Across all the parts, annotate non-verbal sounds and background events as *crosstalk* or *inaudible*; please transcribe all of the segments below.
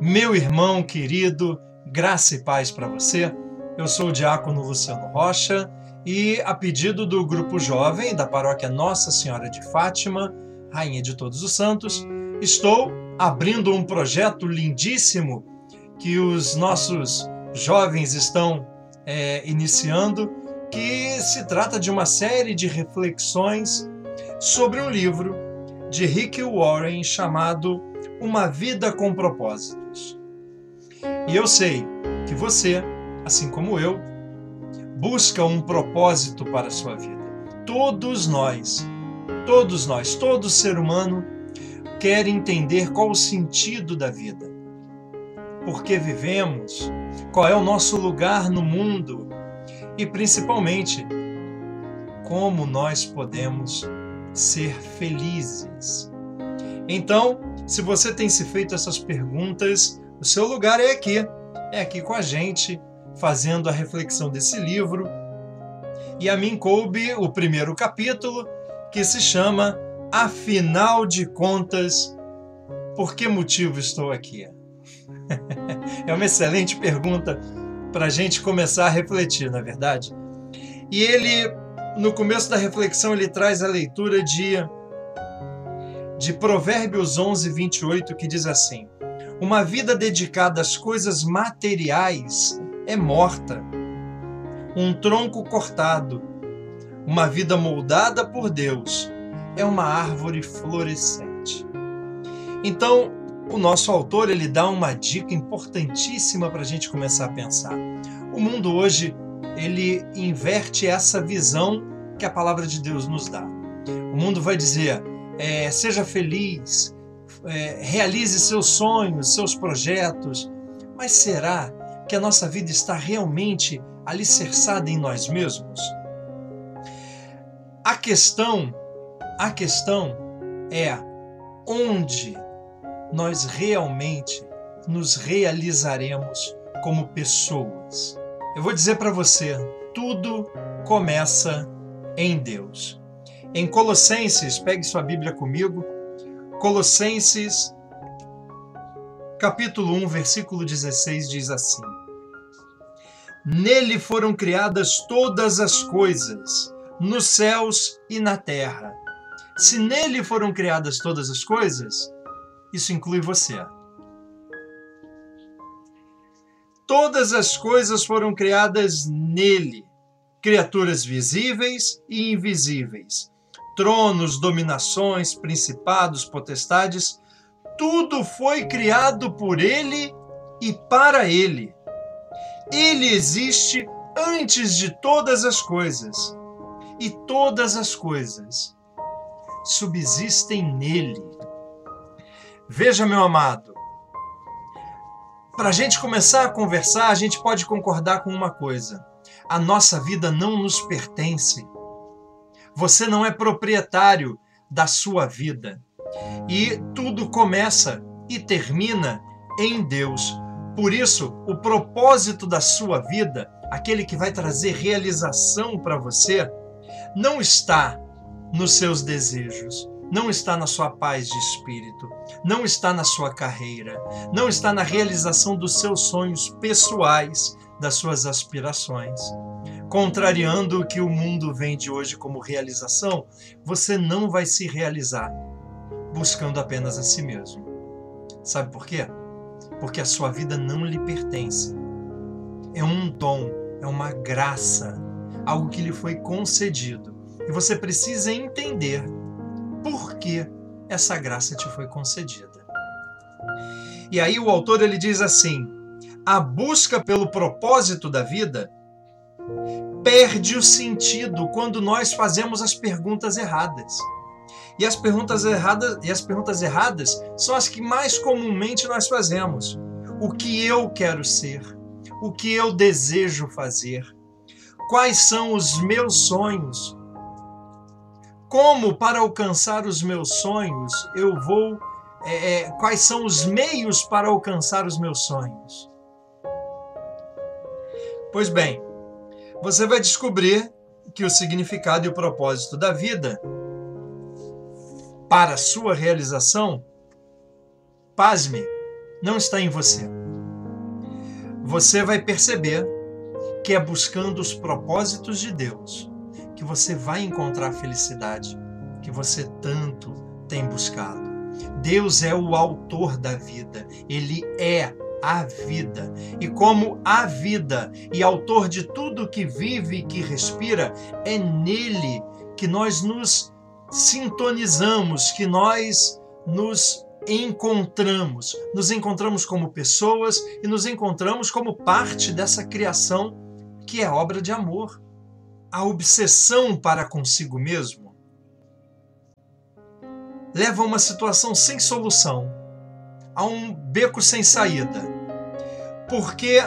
Meu irmão querido, graça e paz para você. Eu sou o diácono Luciano Rocha e, a pedido do grupo jovem da paróquia Nossa Senhora de Fátima, Rainha de Todos os Santos, estou abrindo um projeto lindíssimo que os nossos jovens estão é, iniciando, que se trata de uma série de reflexões sobre um livro de Rick Warren chamado Uma Vida com Propósitos. E eu sei que você, assim como eu, busca um propósito para a sua vida. Todos nós, todos nós, todo ser humano quer entender qual o sentido da vida. Por que vivemos? Qual é o nosso lugar no mundo? E principalmente, como nós podemos ser felizes. Então, se você tem se feito essas perguntas, o seu lugar é aqui, é aqui com a gente, fazendo a reflexão desse livro. E a mim coube o primeiro capítulo, que se chama Afinal de Contas, por que motivo estou aqui? *laughs* é uma excelente pergunta para a gente começar a refletir, na é verdade. E ele no começo da reflexão, ele traz a leitura de, de Provérbios 11, 28, que diz assim: Uma vida dedicada às coisas materiais é morta. Um tronco cortado, uma vida moldada por Deus, é uma árvore florescente. Então, o nosso autor ele dá uma dica importantíssima para a gente começar a pensar. O mundo hoje ele inverte essa visão que a palavra de Deus nos dá. O mundo vai dizer: é, seja feliz, é, realize seus sonhos, seus projetos, mas será que a nossa vida está realmente alicerçada em nós mesmos? A questão, a questão é onde nós realmente nos realizaremos como pessoas. Eu vou dizer para você, tudo começa em Deus. Em Colossenses, pegue sua Bíblia comigo, Colossenses, capítulo 1, versículo 16 diz assim: Nele foram criadas todas as coisas, nos céus e na terra. Se nele foram criadas todas as coisas, isso inclui você. Todas as coisas foram criadas nele, criaturas visíveis e invisíveis, tronos, dominações, principados, potestades, tudo foi criado por ele e para ele. Ele existe antes de todas as coisas, e todas as coisas subsistem nele. Veja, meu amado, para a gente começar a conversar, a gente pode concordar com uma coisa: a nossa vida não nos pertence. Você não é proprietário da sua vida. E tudo começa e termina em Deus. Por isso, o propósito da sua vida, aquele que vai trazer realização para você, não está nos seus desejos, não está na sua paz de espírito, não está na sua carreira, não está na realização dos seus sonhos pessoais, das suas aspirações. Contrariando o que o mundo vende hoje como realização, você não vai se realizar buscando apenas a si mesmo. Sabe por quê? Porque a sua vida não lhe pertence. É um dom, é uma graça, algo que lhe foi concedido. E você precisa entender por que essa graça te foi concedida. E aí o autor ele diz assim: a busca pelo propósito da vida perde o sentido quando nós fazemos as perguntas erradas. E as perguntas erradas, e as perguntas erradas são as que mais comumente nós fazemos. O que eu quero ser? O que eu desejo fazer? Quais são os meus sonhos? como para alcançar os meus sonhos eu vou. É, é, quais são os meios para alcançar os meus sonhos? Pois bem, você vai descobrir que o significado e o propósito da vida para sua realização, pasme, não está em você. Você vai perceber que é buscando os propósitos de Deus que você vai encontrar a felicidade que você tanto tem buscado. Deus é o autor da vida, ele é a vida. E como a vida e autor de tudo que vive e que respira, é nele que nós nos sintonizamos, que nós nos encontramos. Nos encontramos como pessoas e nos encontramos como parte dessa criação que é obra de amor. A obsessão para consigo mesmo leva a uma situação sem solução, a um beco sem saída. Porque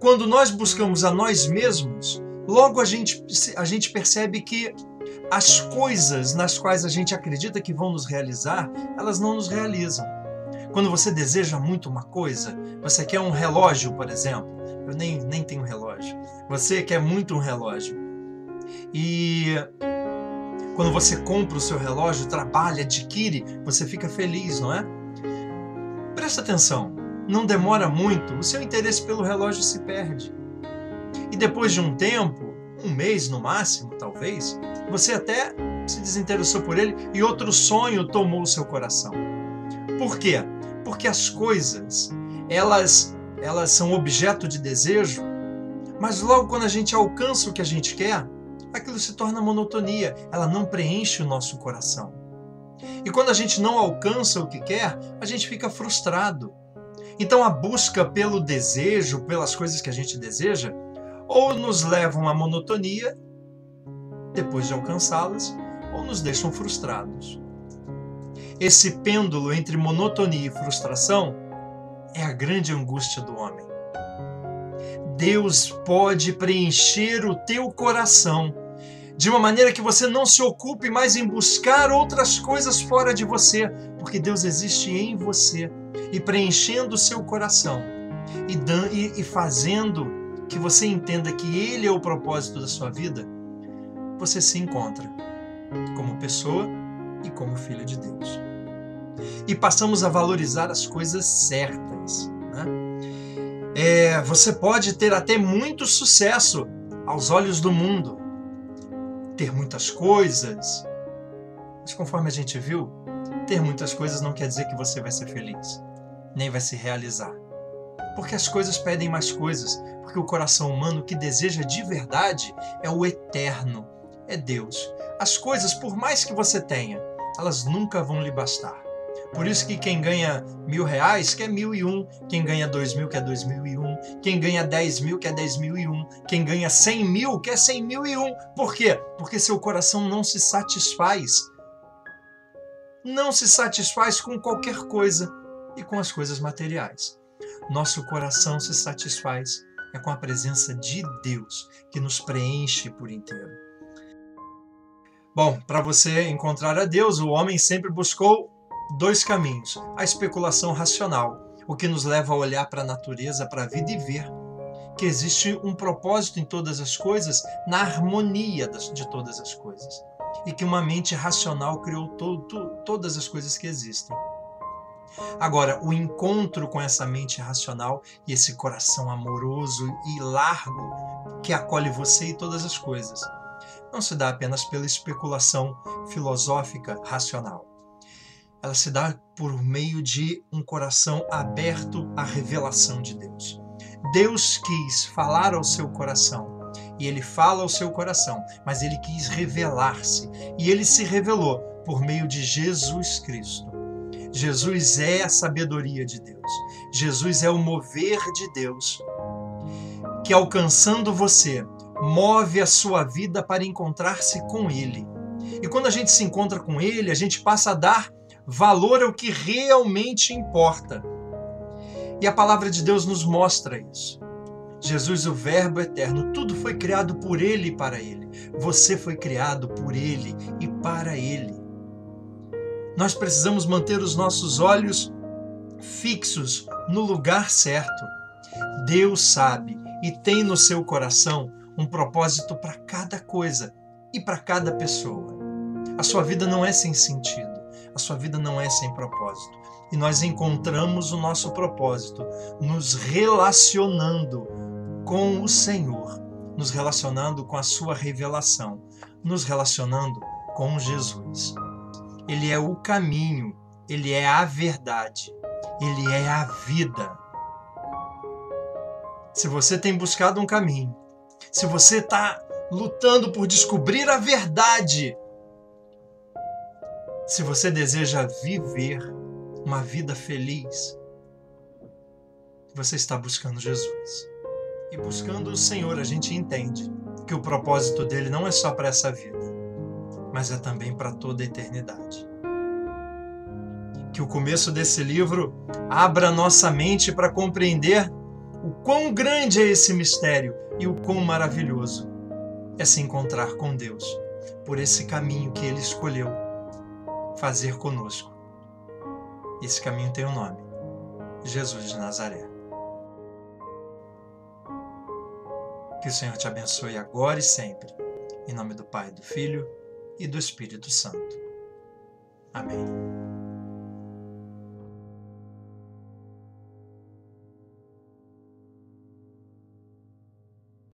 quando nós buscamos a nós mesmos, logo a gente, a gente percebe que as coisas nas quais a gente acredita que vão nos realizar, elas não nos realizam. Quando você deseja muito uma coisa, você quer um relógio, por exemplo. Eu nem, nem tenho relógio. Você quer muito um relógio. E quando você compra o seu relógio, trabalha, adquire, você fica feliz, não é? Presta atenção, não demora muito, o seu interesse pelo relógio se perde. E depois de um tempo, um mês no máximo, talvez, você até se desinteressou por ele e outro sonho tomou o seu coração. Por quê? Porque as coisas, elas, elas são objeto de desejo, mas logo quando a gente alcança o que a gente quer, aquilo se torna monotonia, ela não preenche o nosso coração. E quando a gente não alcança o que quer, a gente fica frustrado. Então a busca pelo desejo, pelas coisas que a gente deseja, ou nos levam à monotonia depois de alcançá-las, ou nos deixam frustrados. Esse pêndulo entre monotonia e frustração é a grande angústia do homem. Deus pode preencher o teu coração de uma maneira que você não se ocupe mais em buscar outras coisas fora de você, porque Deus existe em você e preenchendo o seu coração e, e fazendo que você entenda que Ele é o propósito da sua vida, você se encontra como pessoa e como filho de Deus. E passamos a valorizar as coisas certas. Né? É, você pode ter até muito sucesso aos olhos do mundo, ter muitas coisas. Mas conforme a gente viu, ter muitas coisas não quer dizer que você vai ser feliz, nem vai se realizar. Porque as coisas pedem mais coisas, porque o coração humano que deseja de verdade é o eterno, é Deus. As coisas, por mais que você tenha, elas nunca vão lhe bastar. Por isso que quem ganha mil reais quer mil e um, quem ganha dois mil quer dois mil e um, quem ganha dez mil quer dez mil e um, quem ganha cem mil quer cem mil e um. Por quê? Porque seu coração não se satisfaz. Não se satisfaz com qualquer coisa e com as coisas materiais. Nosso coração se satisfaz é com a presença de Deus que nos preenche por inteiro. Bom, para você encontrar a Deus, o homem sempre buscou dois caminhos: a especulação racional, o que nos leva a olhar para a natureza, para a vida e ver que existe um propósito em todas as coisas, na harmonia de todas as coisas, e que uma mente racional criou to todas as coisas que existem. Agora, o encontro com essa mente racional e esse coração amoroso e largo que acolhe você e todas as coisas não se dá apenas pela especulação filosófica racional ela se dá por meio de um coração aberto à revelação de Deus. Deus quis falar ao seu coração e ele fala ao seu coração, mas ele quis revelar-se e ele se revelou por meio de Jesus Cristo. Jesus é a sabedoria de Deus. Jesus é o mover de Deus que alcançando você move a sua vida para encontrar-se com ele. E quando a gente se encontra com ele, a gente passa a dar Valor é o que realmente importa. E a palavra de Deus nos mostra isso. Jesus, o Verbo eterno, tudo foi criado por Ele e para Ele. Você foi criado por Ele e para Ele. Nós precisamos manter os nossos olhos fixos no lugar certo. Deus sabe e tem no seu coração um propósito para cada coisa e para cada pessoa. A sua vida não é sem sentido. A sua vida não é sem propósito. e nós encontramos o nosso propósito nos relacionando com o Senhor, nos relacionando com a sua revelação, nos relacionando com Jesus. Ele é o caminho, ele é a verdade, ele é a vida. Se você tem buscado um caminho, se você está lutando por descobrir a verdade, se você deseja viver uma vida feliz, você está buscando Jesus. E buscando o Senhor, a gente entende que o propósito dele não é só para essa vida, mas é também para toda a eternidade. Que o começo desse livro abra nossa mente para compreender o quão grande é esse mistério e o quão maravilhoso é se encontrar com Deus por esse caminho que ele escolheu fazer conosco. Esse caminho tem um nome: Jesus de Nazaré. Que o Senhor te abençoe agora e sempre. Em nome do Pai, do Filho e do Espírito Santo. Amém.